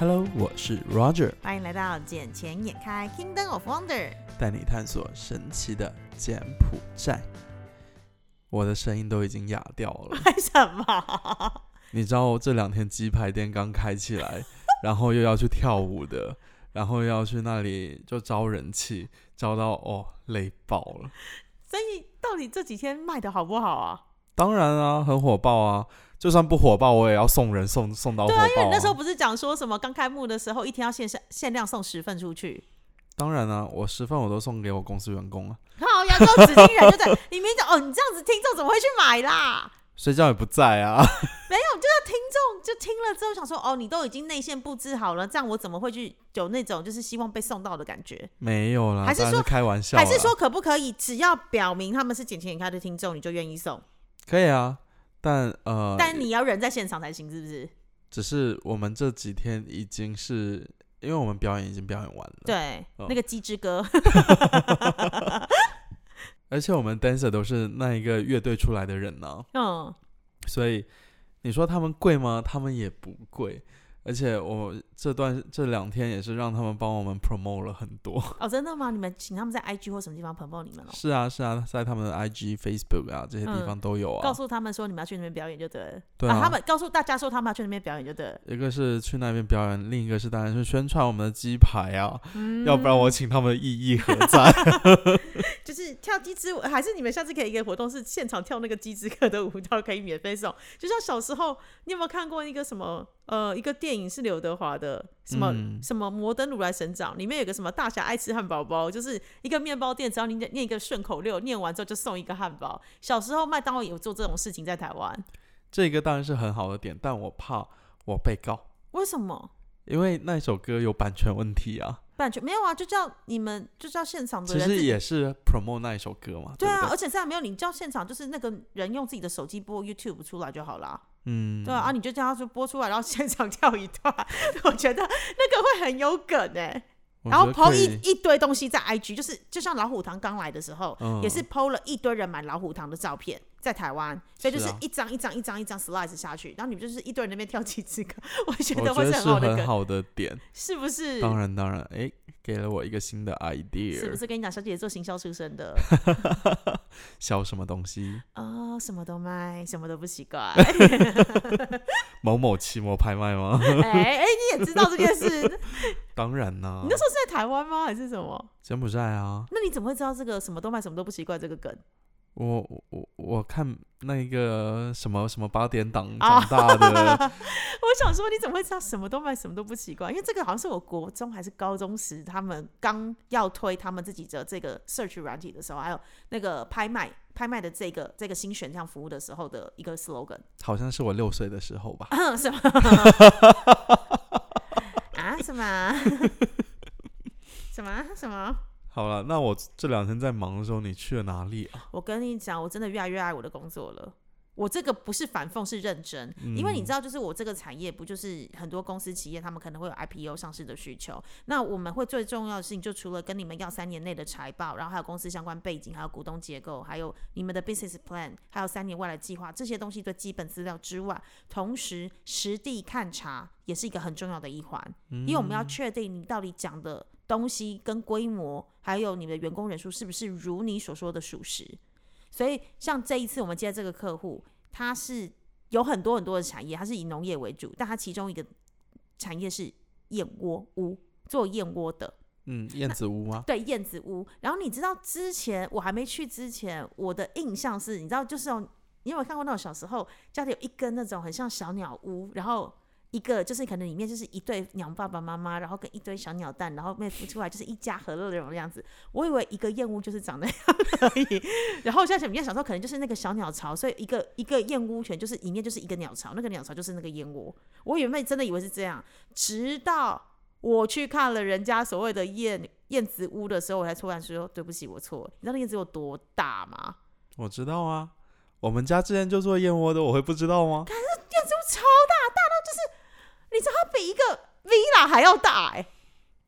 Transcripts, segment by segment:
Hello，我是 Roger，欢迎来到《捡钱眼开 Kingdom of Wonder》。带你探索神奇的柬埔寨。我的声音都已经哑掉了，为什么？你知道这两天鸡排店刚开起来，然后又要去跳舞的，然后又要去那里就招人气，招到哦累爆了。所以到底这几天卖的好不好啊？当然啊，很火爆啊！就算不火爆，我也要送人送送到火爆、对啊，因为你那时候不是讲说什么刚开幕的时候一天要限限限量送十份出去？当然啊，我十份我都送给我公司员工啊。好，扬州紫金人就在里面讲哦，你这样子听众怎么会去买啦？睡觉也不在啊。没有，就是听众就听了之后想说哦，你都已经内线布置好了，这样我怎么会去有那种就是希望被送到的感觉？没有啦，还是说开玩笑？还是说可不可以只要表明他们是捡钱眼开的听众，你就愿意送？可以啊？但呃，但你要人在现场才行，是不是？只是我们这几天已经是因为我们表演已经表演完了，，对，哦那个鸡之歌，而且我们 dancer 都是那一个乐队出来的人呢、嗯，所以你说他们贵吗？他们也不贵，而且我这段这两天也是让他们帮我们 promote 了很多。哦，真的吗？你们请他们在 IG 或什么地方 promote 你们哦？是啊，是啊，在他们的 IG、Facebook 啊这些地嗯方都有啊。告诉他们说你们要去那边表演就对了。对啊他们告诉大家说他们要去那边表演就对了。一个是去那边表演，另一个是当然是宣传我们的鸡排啊，嗯要不然我请他们的意义何在？就是跳鸡之舞，还是你们下次可以一个活动是现场跳那个鸡之歌的舞蹈，可以免费送。就像小时候，你有没有看过一个什么呃一个电影是刘德华的什么、嗯什么摩登如来神掌，里面有个什么大侠爱吃汉堡包，就是一个面包店，只要你念一个顺口溜，念完之后就送一个汉堡。小时候麦当劳也有做这种事情在台湾，这个当然是很好的点，但我怕我被告，为什么？因为那首歌有版权问题啊。版权没有啊，就叫你们就叫现场的其实人自己也是 promote 那一首歌嘛，对啊？而且这样没有你叫现场，就是那个人用自己的手机播 YouTube 出来就好啦。嗯，对啊，啊你就叫他说播出来，然后现场跳一段，我觉得那个会很有梗哎、我然后觉得 PO 可以。一一堆东西在 IG，就是就像老虎堂刚来的时候，嗯。也是 PO 了一堆人买老虎堂的照片在台湾，所以就是一张一张一张一张 slice 下去，然后你们就是一堆人那边跳几支歌，我觉得会是很好的梗，很好的点。是不是？当然，当然，哎，给了我一个新的 idea，是不是跟你讲，小姐姐做行销出身的 销什么东西？啊、什么都卖，什么都不奇怪。某某期末拍卖吗？哎哎，你也知道这件事？当然啦你，那时候是在台湾吗？还是什么？柬埔寨啊，那你怎么会知道这个什么都卖，什么都不奇怪这个梗？我我我我看那个什么什么八点档啊长大的，我想说，你怎么会知道什么都卖，什么都不奇怪？因为这个好像是我国中还是高中时，他们刚要推他们自己的这个 search 软体的时候，还有那个拍卖拍卖的这个这个新选项服务的时候的一个 slogan。好像是我六岁的时候吧。是吗？啊？什么？什么？什么？好了，那我这两天在忙的时候，你去了哪里啊？我跟你讲，我真的越来越爱我的工作了。我这个不是反讽，是认真，因为你知道，就是我这个产业不就是很多公司企业他们可能会有 IPO 上市的需求。那我们会最重要的事情，就除了跟你们要三年内的财报，然后还有公司相关背景，还有股东结构，还有你们的 business plan，还有三年未来计划这些东西的基本资料之外，同时实地勘察也是一个很重要的一环，因为我们要确定你到底讲的东西跟规模，还有你的员工人数是不是如你所说的属实。所以，像这一次我们接这个客户，他是有很多很多的产业，它是以农业为主，但它其中一个产业是燕窝屋，做燕窝的，嗯，燕子屋吗？对，燕子屋。然后你知道之前我还没去之前，我的印象是，你知道就是哦你有没有看过那种小时候家里有一根那种很像小鸟屋，然后一个就是可能里面就是一对鸟爸爸妈妈，然后跟一堆小鸟蛋，然后妹孵出来就是一家和乐的那种样子。我以为一个燕屋就是长那样而已，然后现在里面想说可能就是那个小鸟巢，所以一个 一个燕屋全就是里面就是一个鸟巢，那个鸟巢就是那个燕窝。我原本真的以为是这样，直到我去看了人家所谓的燕燕子屋的时候，我才突然说对不起，我错了。你知道那燕子有多大吗？我知道啊，我们家之前就做燕窝的，我会不知道吗？燕子屋超你知道它比一个 villa 还要大哎、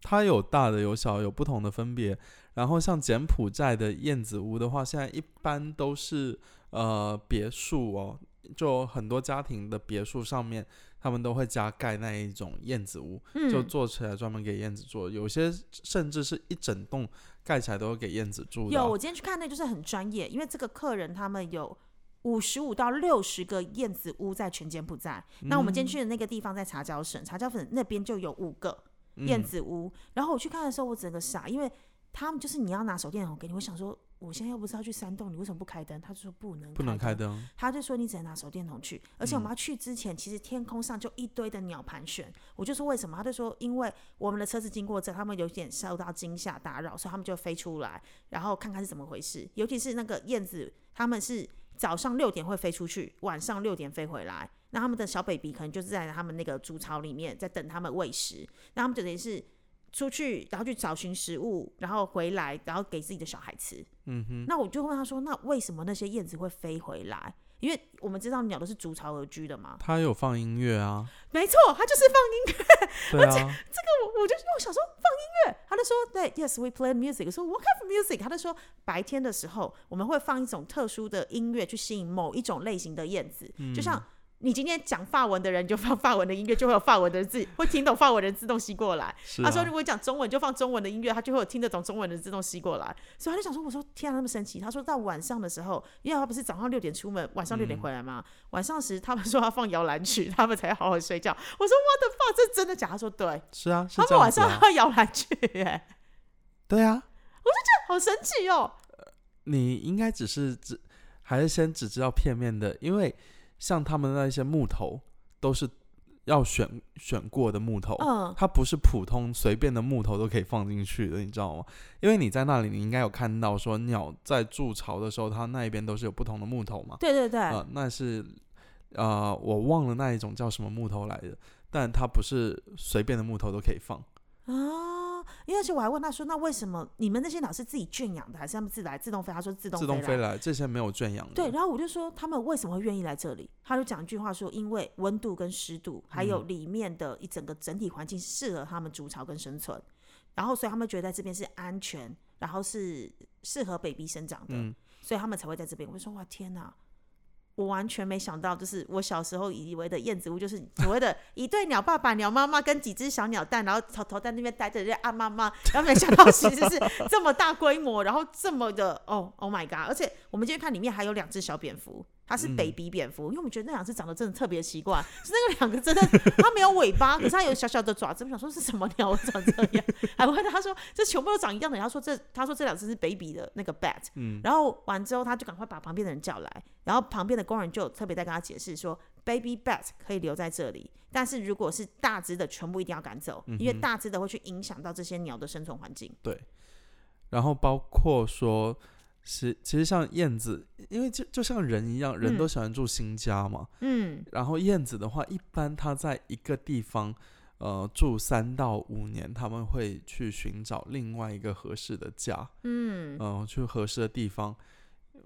它有大的有小，有不同的分别。然后像柬埔寨的燕子屋的话，现在一般都是呃别墅哦，就很多家庭的别墅上面，他们都会加盖那一种燕子屋，嗯，就做起来专门给燕子做。有些甚至是一整栋盖起来都会给燕子住的啊、有，我今天去看那就是很专业，因为这个客人他们有五十五到六十个燕子屋在全柬埔寨。那我们今天去的那个地方在茶椒省，茶椒省那边就有五个燕嗯子屋。然后我去看的时候，我整个傻，因为他们就是你要拿手电筒给你，我想说我现在又不是要去山洞，你为什么不开灯？他就说不能不能开灯。灯，他就说你只能拿手电筒去，而且我们要去之前，其实天空上就一堆的鸟盘旋。我就说为什么？他就说因为我们的车子经过这，他们有点受到惊吓打扰，所以他们就飞出来，然后看看是怎么回事。尤其是那个燕子，他们是早上六点会飞出去，晚上六点飞回来。那他们的小 baby 可能就是在他们那个筑巢里面，在等他们喂食。那他们就等于是出去，然后去找寻食物，然后回来，然后给自己的小孩吃。嗯哼，那我就问他说：“那为什么那些燕子会飞回来？因为我们知道鸟都是筑巢而居的嘛。它有放音乐啊，没错，它就是放音乐。对啊，我我就我想说放音乐，他就说对，yes we play music。我说 what kind of music？他就说白天的时候我们会放一种特殊的音乐去吸引某一种类型的燕子，就像。你今天讲法文的人，就放法文的音乐，就会有法文的人自会听懂法文的人自动吸过来。是他说，啊如，果讲中文，就放中文的音乐，他就会有听得懂中文的自动吸过来。所以他就想说，我说天啊，那么神奇。他说到晚上的时候，因为他不是早上六点出门，晚上六点回来吗？晚上时他们说要放摇篮曲，他们才好好睡觉。我说我的爸，这真的假？他说对，是啊，是他们晚上要摇篮曲，耶，对啊，好神奇哦。你应该只是只还是先只知道片面的，因为像他们那一些木头都是要选选过的木头，嗯，它不是普通随便的木头都可以放进去的，你知道吗？因为你在那里，你应该有看到说鸟在筑巢的时候，它那一边都是有不同的木头嘛。对对对，呃，那是呃，我忘了那一种叫什么木头来的，但它不是随便的木头都可以放。啊，因为而且我还问他说，那为什么你们那些鸟是自己圈养的，还是他们自来自动飞？他说自动自动飞来，这些没有圈养的。对，然后我就说他们为什么会愿意来这里？他就讲一句话说，因为温度跟湿度，还嗯有里面的一整个整体环境适合他们筑巢跟生存，然后所以他们觉得在这边是安全，然后是适合 baby 生长的，嗯，所以他们才会在这边。我就说哇天哪！我完全没想到，就是我小时候以为的燕子屋，就是所谓的 一对鸟爸爸、鸟妈妈跟几只小鸟蛋，然后头头在那边待着就啊妈妈，然后没想到其实是这么大规模，然后这么的哦，Oh my god！而且我们今天看里面还有两只小蝙蝠，它是嗯。baby 蝙蝠，因为我们觉得那两只长得真的特别奇怪，是那个两个真的它没有尾巴，可是它有小小的爪子，我想说是什么鸟长这样，还问他说这全部都长一样的，他说这他说这两只是 baby 的那个 bat，嗯。然后完之后他就赶快把旁边的人叫来，然后旁边的工人就特别在跟他解释说，baby bat 可以留在这里，但是如果是大只的，全部一定要赶走，因为大只的会去影响到这些鸟的生存环境。对。然后包括说，是其实像燕子，因为就就像人一样，人嗯。都喜欢住新家嘛。嗯。然后燕子的话，一般它在一个地方，呃，住三到五年，他们会去寻找另外一个合适的家，嗯。嗯、去合适的地方，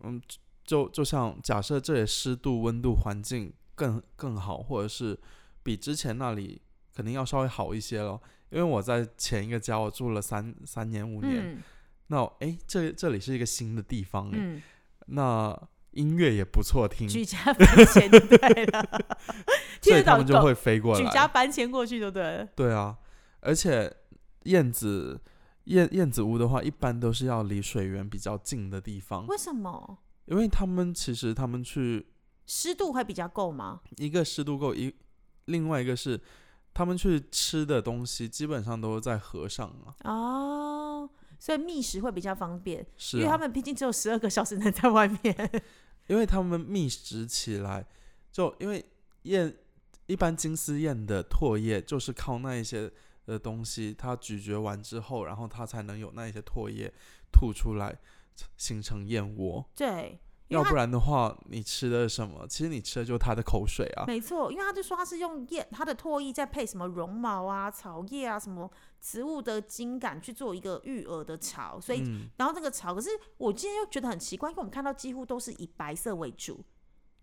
嗯，就就像假设这里湿度、温度、环境更更好，或者是比之前那里肯定要稍微好一些了。因为我在前一个家我住了三三年五年，嗯那诶，这这里是一个新的地方诶，嗯，那音乐也不错听，举家搬迁就对了，听所以得懂狗他们就会飞过来举。家搬迁过去就对了。对啊，而且燕子燕燕子屋的话，一般都是要离水源比较近的地方，为什么？因为他们其实他们去湿度会比较够吗？一个湿度够，一另外一个是他们去吃的东西基本上都是在河上啊，哦，所以觅食会比较方便，是啊，因为他们毕竟只有十二个小时能在外面。因为他们觅食起来，就因为燕一般金丝燕的唾液就是靠那一些的东西，它咀嚼完之后，然后它才能有那一些唾液吐出来，形成燕窝。对，要不然的话，你吃的什么？其实你吃的就是它的口水啊。没错，因为他就说他是用叶，它的唾液再配什么绒毛啊、草叶啊、什么植物的茎秆去做一个育儿的巢，所以、嗯，然后这个巢，可是我今天又觉得很奇怪，因为我们看到几乎都是以白色为主，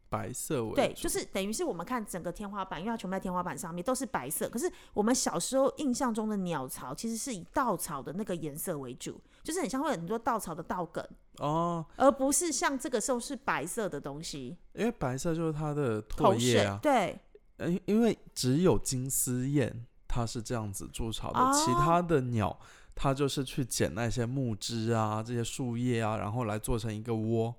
白色为对，就是等于是我们看整个天花板，因为它全部在天花板上面都是白色，可是我们小时候印象中的鸟巢其实是以稻草的那个颜色为主，就是很像会有很多稻草的稻梗，哦，而不是像这个时候是白色的东西，因为白色就是它的唾液啊，，对，呃因因为只有金丝燕它是这样子筑巢的，其哦他的鸟它就是去捡那些木枝啊、这些树叶啊，然后来做成一个窝，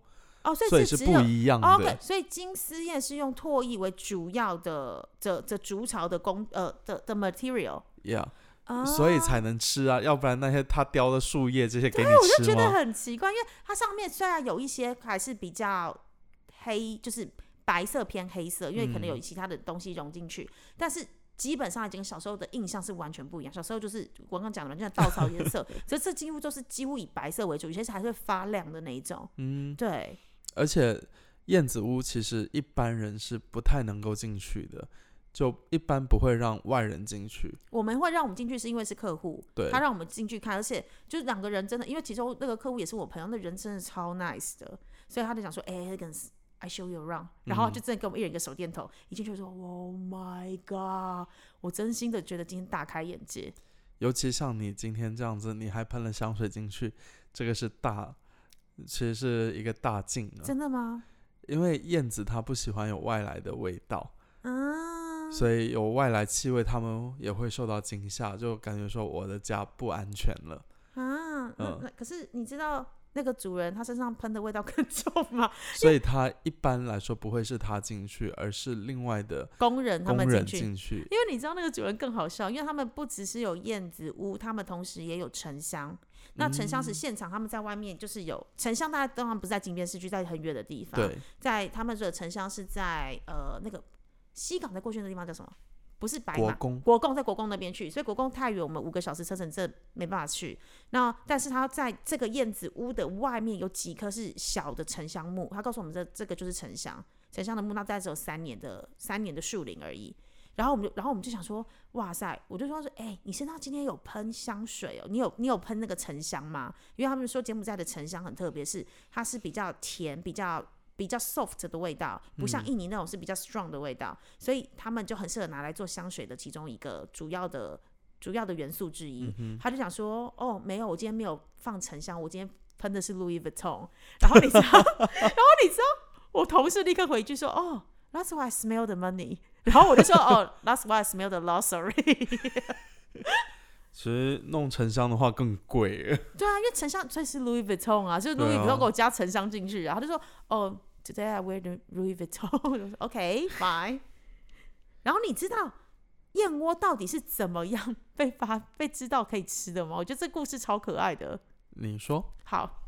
哦，所以是不一样的。哦 OK，所以金丝燕是用唾液为主要的这这筑巢的工呃的的 material，Yeah，、啊，所以才能吃啊，要不然那些它叼的树叶这些给你我就觉得？很奇怪，因为它上面虽然有一些还是比较黑，就是白色偏黑色，因为可能嗯有其他的东西融进去，但是基本上已经小时候的印象是完全不一样。小时候就是我刚刚讲的，就像稻草颜色，所以这几乎都是几乎以白色为主，有些是还会发亮的那一种。嗯，对，而且燕子屋其实一般人是不太能够进去的，就一般不会让外人进去。我们会让我们进去是因为是客户，对。他让我们进去看，而且就是两个人真的，因为其中那个客户也是我朋友，那人真的超 nice 的，所以他就讲说，哎、h i show you around，然后就真的给我们一人一个手电筒，一进去说，Oh my god，我真心的觉得今天大开眼界，尤其像你今天这样子，你还喷了香水进去，这个是大，其实是一个大忌呢。真的吗？因为燕子它不喜欢有外来的味道，嗯，所以有外来气味，他们也会受到惊吓，就感觉说我的家不安全了。啊，嗯那可是你知道那个主人他身上喷的味道更重吗？所以他一般来说不会是他进去，而是另外的工人他们进去。进去。因为你知道那个主人更好笑，因为他们不只是有燕子屋，他们同时也有沉香。那沉香是嗯现场他们在外面就是有沉香，大家当然不是在金边市区，在很远的地方。，对，在他们的沉香是在呃那个西港在过去的地方叫什么？不是白马。国公国贡在国贡那边去，所以国贡太远，我们五个小时车程这没办法去。那但是他在这个燕子屋的外面有几棵是小的沉香木，他告诉我们这这个就是沉香，沉香的木那大概只有三年的三年的树龄而已。然后我们就，然后我们就想说，哇塞！我就说说，哎、你身上今天有喷香水哦？你有你有喷那个沉香吗？因为他们说柬埔寨的沉香很特别，是它是比较甜、比较比较 soft 的味道，不像印尼那种是比较 strong 的味道，所以他们就很适合拿来做香水的其中一个主要的主要的元素之一。他就想说，哦，没有，我今天没有放沉香，我今天喷的是 Louis Vuitton。然后你知道，然后你知道，我同事立刻回一句说，哦，That's why I smell the money。然后我就说，哦，That's why I smell the already。其实弄沉香的话更贵耶。对啊，因为沉香所以是 Louis Vuitton 啊，就是 Louis Vuitton 给我加沉香进去啊，他就说哦，Today I wear the Louis Vuitton，我就说 OK fine。然后你知道燕窝到底是怎么样被发被知道可以吃的吗？我觉得这故事超可爱的。你说好，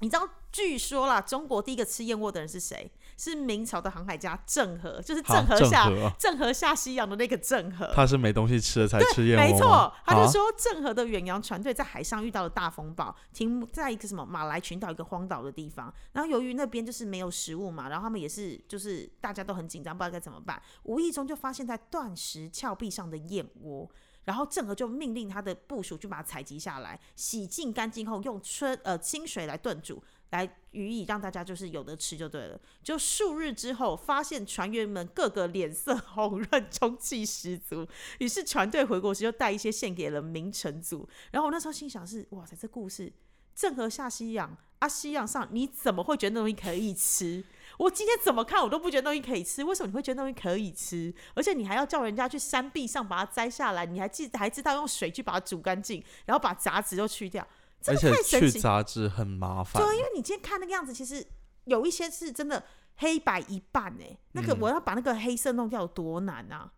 你知道据说啦，中国第一个吃燕窝的人是谁？是明朝的航海家郑和，就是郑和下郑和啊和下西洋的那个郑和。他是没东西吃了才吃燕窝吗没错，他就啊说郑和的远洋船队在海上遇到了大风暴，停在一个什么马来群岛一个荒岛的地方。然后由于那边就是没有食物嘛，然后他们也是就是大家都很紧张，不知道该怎么办。无意中就发现在断石峭壁上的燕窝。然后郑和就命令他的部属去把它采集下来，洗净干净后，用春呃清水来炖煮，来予以让大家就是有的吃就对了。就数日之后，发现船员们个个脸色 红润，中气十足。于是船队回国时就带一些献给了明成祖。然后我那时候心想是：哇塞，这故事郑和下西洋啊，西洋上你怎么会觉得那东西可以吃？我今天怎么看我都不觉得东西可以吃，为什么你会觉得东西可以吃？而且你还要叫人家去山壁上把它摘下来，你还记还知道用水去把它煮干净，然后把杂质都去掉，而且去。杂质很麻烦。对啊，因为你今天看那个样子，其实有一些是真的黑白一半哎、那个嗯我要把那个黑色弄掉有多难啊！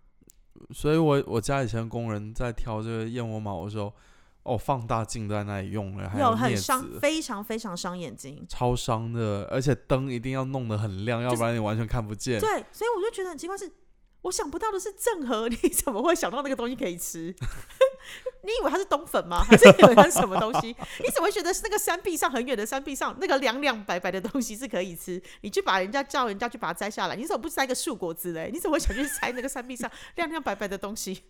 所以我我家以前工人在挑这个燕窝毛的时候，哦，放大镜都在那里用了，还有很伤，非常非常伤眼睛。超伤的，而且灯一定要弄得很亮，要不然你完全看不见。对，所以我就觉得很奇怪是，我想不到的是郑和，你怎么会想到那个东西可以吃？你以为它是冬粉吗？还是以为它是什么东西？你怎么会觉得是那个山壁上很远的山壁上那个亮亮白白的东西是可以吃？你去把人家叫人家去把它摘下来，你怎么不摘个树果子嘞？你怎么会想去摘那个山壁上 亮亮白白的东西？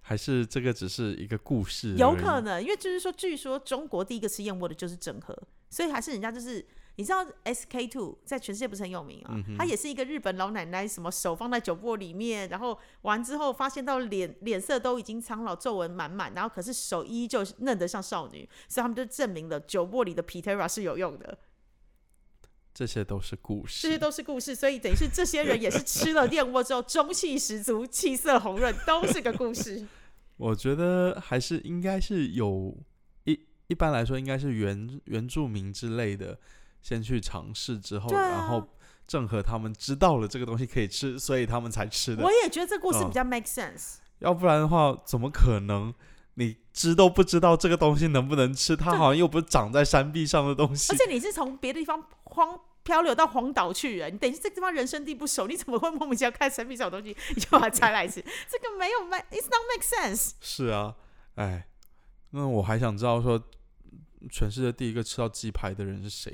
还是这个只是一个故事？有可能，因为就是说，据说中国第一个吃燕窝的就是郑和，所以还是人家就是你知道 SK two 在全世界不是很有名啊？她也是一个日本老奶奶，什么手放在酒钵里面，然后完之后发现到脸脸色都已经苍老，皱纹满满，然后可是手依旧嫩得像少女，所以他们就证明了酒钵里的 Pitera 是有用的。这些都是故事这些。都是故事，所以等于是这些人也是吃了燕窝之后中气十足、气色红润，都是个故事。我觉得还是应该是有一一般来说应该是原原住民之类的先去尝试之后，啊然后郑和他们知道了这个东西可以吃，所以他们才吃的我。也觉得这故事嗯比较 make sense。要不然的话，怎么可能？你知都不知道这个东西能不能吃，它好像又不是长在山壁上的东西而。且你是从别的地方荒漂流到荒岛去的，你等于是这地方人生地不熟，你怎么会莫名其妙看生命这种东西，你就把它摘来吃？这个没有 make it's not make sense。是啊，哎，那我还想知道说，全世界第一个吃到鸡排的人是谁？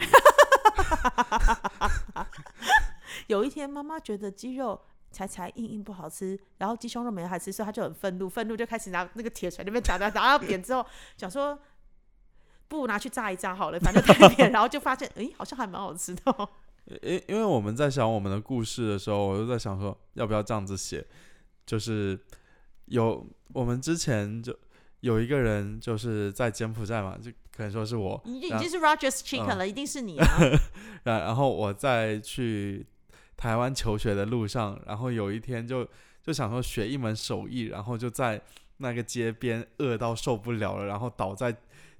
有一天，妈妈觉得鸡肉柴柴硬硬不好吃，然后鸡胸肉没好吃，所以她就很愤怒，愤怒就开始拿那个铁锤那边打打打到扁之后，想说不如拿去炸一炸好了，反正太扁，然后就发现，诶，好像还蛮好吃的、哦。因因为我们在想我们的故事的时候，我就在想说，要不要这样子写？就是有我们之前就有一个人就是在柬埔寨嘛，就可能说是我，然你已经是 Rogers Chicken 嗯了，一定是你啊！然然后我在去台湾求学的路上，然后有一天就就想说学一门手艺，然后就在那个街边饿到受不了了，然后倒在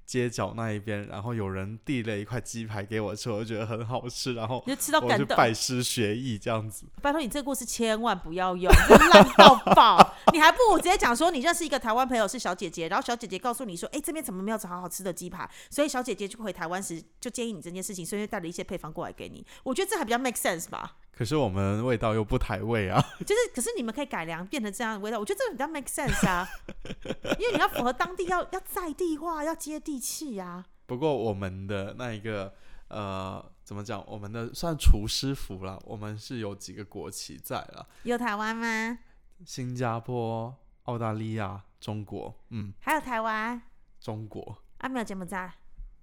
街角那一边，然后有人递了一块鸡排给我吃，我就觉得很好吃，然后你就吃到我就感动。拜师学艺这样子。拜托你这个故事千万不要用，这烂到爆！你还不如直接讲说你认识一个台湾朋友是小姐姐，然后小姐姐告诉你说，哎、这边怎么没有好好吃的鸡排？所以小姐姐就回台湾时就建议你这件事情，所以就带了一些配方过来给你。我觉得这还比较 make sense 吧。可是我们味道又不台味啊，就是，可是你们可以改良变成这样的味道，我觉得这个比较 make sense 啊，因为你要符合当地要要在地化，要接地气啊。不过我们的那一个呃，怎么讲？我们的算厨师服啦，我们是有几个国旗在啦，有台湾吗？新加坡、澳大利亚、中国，嗯，还有台湾中国、啊？没有柬埔寨，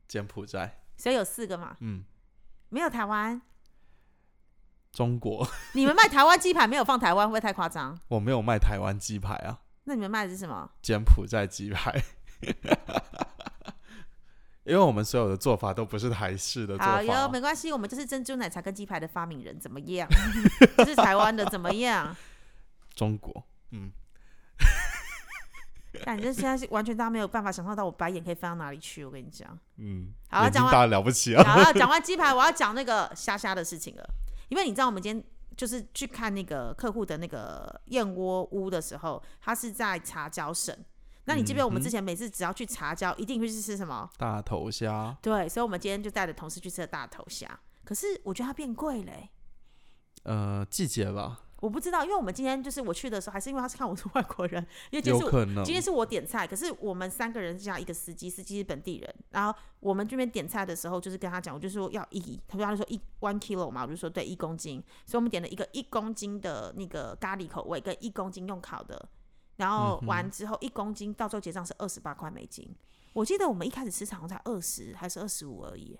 柬埔寨，所以有四个嘛，嗯，没有台湾。中国，你们卖台湾鸡排没有放台湾，会不会太夸张？我没有卖台湾鸡排啊，那你们卖的是什么？柬埔寨鸡排。因为我们所有的做法都不是台式的做法好哟，没关系，我们就是珍珠奶茶跟鸡排的发明人，怎么样？是台湾的，怎么样？中国，嗯，反正现在是完全大家没有办法想象到我白眼可以翻到哪里去。我跟你讲，嗯，好讲完眼睛大了不起啊！好了，讲完鸡排，我要讲那个虾虾的事情了。因为你知道，我们今天就是去看那个客户的那个燕窝屋的时候，他是在茶椒省。那你记不记得我们之前每次只要去茶椒，一定会去吃什么？大头虾，对，所以我们今天就带着同事去吃了大头虾。可是我觉得它变贵嘞、呃，季节吧，我不知道，因为我们今天就是我去的时候，还是因为他是看我是外国人，因为今天是今天是我点菜，可是我们三个人加一个司机，司机是本地人。然后我们这边点菜的时候，就是跟他讲，我就说要一，他说他就说一 one kilo 嘛，我就说对一公斤，所以我们点了一个一公斤的那个咖喱口味，跟一公斤用烤的。然后完之后一公斤到最后结账是二十八块美金。我记得我们一开始吃好像才二十还是二十五而已。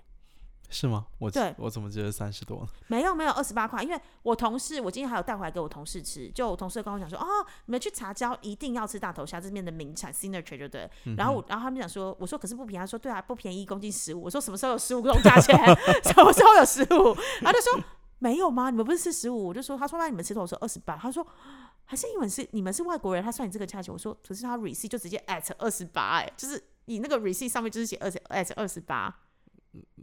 是吗？我对我怎么记得三十多呢？没有没有二十八块，因为我同事我今天还有带回来给我同事吃，就我同事跟我讲说，哦，你们去茶椒一定要吃大头虾，这边的名产 signature 就对了。然后我然后他们讲说，我说可是不便宜，他说对啊，不便宜，一公斤十五。我说什么时候有十五公斤价钱？什么时候有十五？他就说没有吗？你们不是吃十五？我就说，他说那你们吃多少？我说二十八。他说还是因为是你们是外国人，他算你这个价钱。我说可是他 receipt 就直接 at 二十八，哎，就是你那个 receipt 上面就是写二十 at 二十八，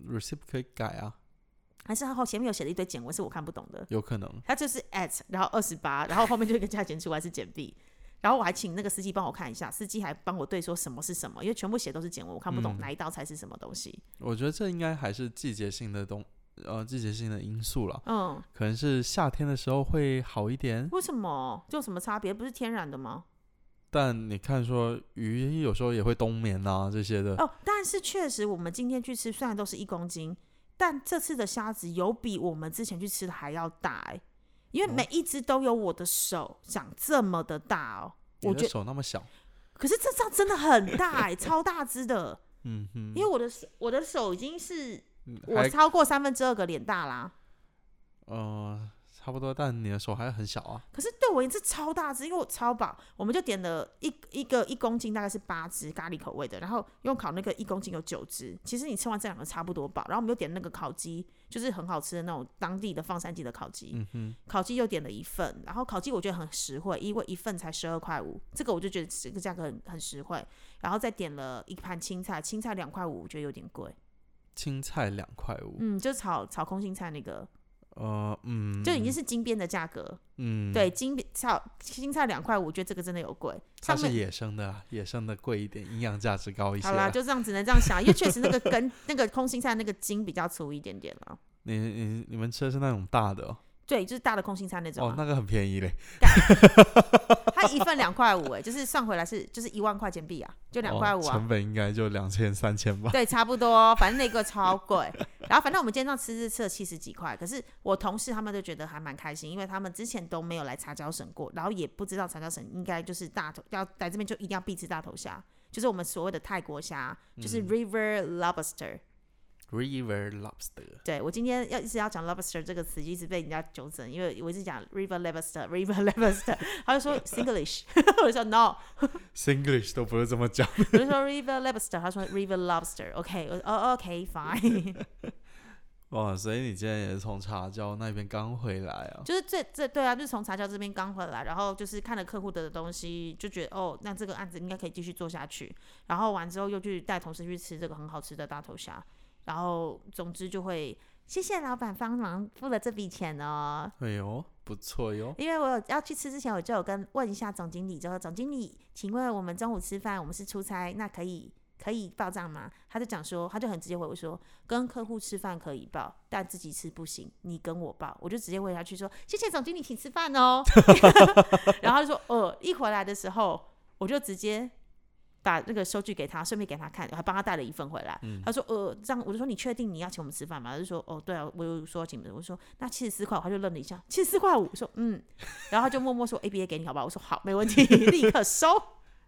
receipt 可以改啊，还是他后前面有写了一堆简文是我看不懂的。有可能。他就是 at，然后二十八，然后后面就一个价钱出来是简币，然后我还请那个司机帮我看一下，司机还帮我对说什么是什么，因为全部写都是简文，我看不懂嗯哪一道菜是什么东西。我觉得这应该还是季节性的东，呃，季节性的因素了。嗯，可能是夏天的时候会好一点，为什么？就有什么差别？不是天然的吗？但你看说鱼有时候也会冬眠啊这些的。哦，但是确实我们今天去吃，虽然都是一公斤，但这次的虾子有比我们之前去吃的还要大哎、因为哦每一只都有我的手长这么的大哦。我觉手那么小，可是这张真的很大哎、超大只的，嗯哼，因为我的手我的手已经是嗯我超过三分之二个脸大啦。呃差不多，但你的手还很小啊。可是对我而言这超大只，因为我超饱，我们就点了一一个一公斤大概是八只咖喱口味的，然后用烤那个一公斤有九只，其实你吃完这两个差不多饱。然后我们又点那个烤鸡，就是很好吃的那种当地的放山鸡的烤鸡，嗯哼，烤鸡又点了一份，然后烤鸡我觉得很实惠，因为一份才十二块五，这个我就觉得这个价格很很实惠。然后再点了一盘青菜，青菜两块五，我觉得有点贵。青菜两块五，嗯，就炒炒空心菜那个，呃，嗯，就已经是金边的价格。嗯，对，金边炒青菜两块五，我觉得这个真的有贵。它是野生的，野生的贵一点，营养价值高一些好啦，就这样只能这样想，因为确实那个根 那个空心菜那个筋比较粗一点点了。你你你们吃的是那种大的哦，对，就是大的空心菜那种、啊，，哦那个很便宜嘞。它一份两块五，哎，就是算回来是就是一万块钱币啊，就两块五啊。哦成本应该就两千三千吧。对，差不多，反正那个超贵。然后反正我们今天这样吃是吃了七十几块，可是我同事他们就觉得还蛮开心，因为他们之前都没有来茶椒省过，然后也不知道茶椒省应该就是大头要来这边就一定要必吃大头虾，就是我们所谓的泰国虾，就是嗯 River Lobster。River Lobster，对我今天要一直要讲 lobster 这个词，一直被人家纠正，因为我一直讲 river lobster，river lobster，他就说 Singlish，我就说 no，Singlish 都不是这么讲。我就说 river lobster，他说 river lobster，OK，、我哦 OK fine，哇，所以你今天也是从茶教那边刚回来啊？就是这这对啊，就是从茶教这边刚回来，然后就是看了客户的东西，就觉得哦，那这个案子应该可以继续做下去，然后完之后又去带同事去吃这个很好吃的大头虾，然后总之就会谢谢老板帮忙付了这笔钱哦，哎呦，不错哟。因为我有要去吃之前，我就有跟问一下总经理，就说总经理，请问我们中午吃饭，我们是出差，那可以可以报账吗？他就讲说，他就很直接回我说，跟客户吃饭可以报，但自己吃不行，你跟我报。我就直接回下去说，谢谢总经理，请吃饭哦。然后他就说，呃，一回来的时候，我就直接。把那个收据给他，顺便给他看，还帮他带了一份回来。他说：“呃，这样我就说你确定你要请我们吃饭吗？”他就说：“哦，对啊，我有说请你们。”我说：“那七十四块。”他就愣了一下，七十四块五。我说：“嗯。”然后他就默默说：“ABA 给你好吧？”我说：“好，没问题，立刻收。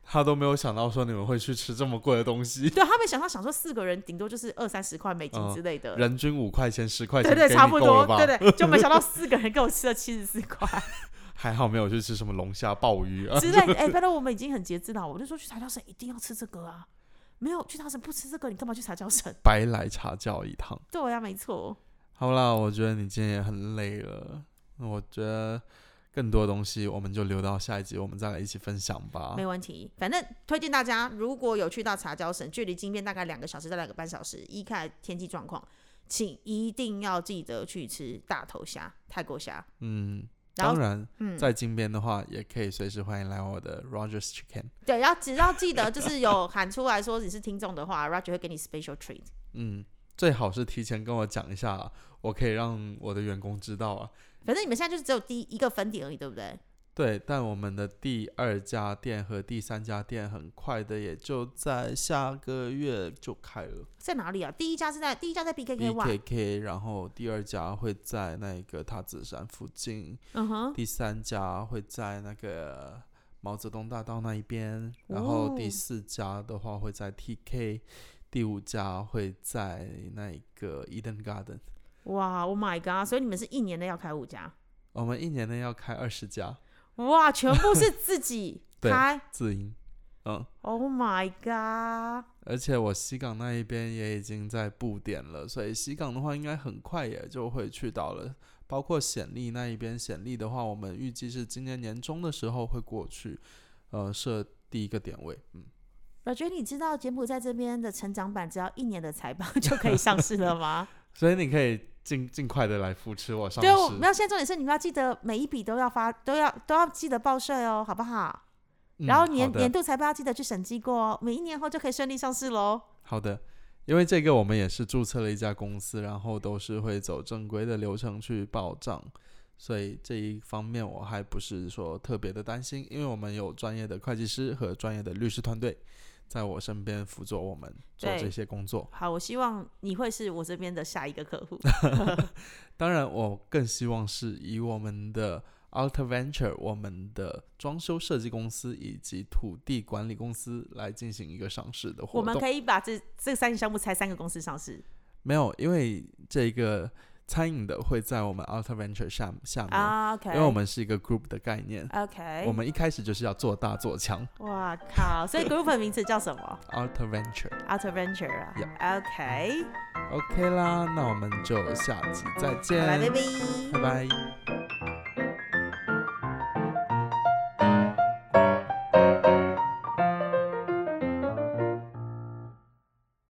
他都没有想到说你们会去吃这么贵的东”西，对他没想到，想说四个人顶多就是二三十块美金嗯之类的，人均五块钱、十块钱，对对，差不多，对对，对，就没想到四个人给我吃了七十四块还好没有去吃什么龙虾、鲍鱼啊。之类的。哎，拜托，我们已经很节制了，我就说去茶教省一定要吃这个啊，没有去茶省不吃这个，你干嘛去茶教省？白来茶教一趟。对呀、没错。好啦，我觉得你今天也很累了，那我觉得更多东西我们就留到下一集，我们再来一起分享吧没。问题，反正推荐大家，如果有去到茶教省，距离金边大概两个小时到两个半小时，依看天气状况，请一定要记得去吃大头虾、泰国虾。嗯，当然，嗯，在金边的话，也可以随时欢迎来我的 Rogers Chicken。对，要只要记得，就是有喊出来说你是听众的话，Roger 会给你 special treat。嗯，最好是提前跟我讲一下啦，我可以让我的员工知道啊。反正你们现在就是只有第一个分点而已，对不对？对，但我们的第二家店和第三家店很快的，也就在下个月就开了。在哪里啊？第一家是在第一家在 BKK One，BKK，然后第二家会在那个塔子山附近，嗯哼，第三家会在那个毛泽东大道那一边，然后第哦四家的话会在 TK，第五家会在那个 Eden Garden。哇，Oh my god！所以你们是一年内要开五家，我们一年内要开二十家哇，全部是自己 对开自营，嗯，，Oh my god！而且我西港那一边也已经在布点了，所以西港的话应该很快也就会去到了。包括显利那一边，显利的话，我们预计是今年年中的时候会过去，呃，设第一个点位。嗯，老觉得你知道柬埔寨这边的成长版只要一年的财报就可以上市了吗？所以你可以尽尽快的来扶持我上市对，我市。没有。现在重点是你们要记得每一笔都要发，都要都要记得报税哦，好不好？嗯然后年、年度财报要记得去审计过哦，每一年后就可以顺利上市喽。好的，因为这个我们也是注册了一家公司，然后都是会走正规的流程去报账，所以这一方面我还不是说特别的担心，因为我们有专业的会计师和专业的律师团队在我身边辅佐我们做对这些工作。好，我希望你会是我这边的下一个客户。当然，我更希望是以我们的 Alta Venture 我们的装修设计公司以及土地管理公司来进行一个上市的活动。我们可以把这这三个项目拆三个公司上市。没有，因为这个餐饮的会在我们 Outer Venture 下下面，啊，OK，因为我们是一个 group 的概念。OK，我们一开始就是要做大做强哇靠，所以 group 的名字叫什么？Outer Venture，Outer Venture 啊 Yeah，OK，OK 啦，那我们就下集再见，拜拜。拜拜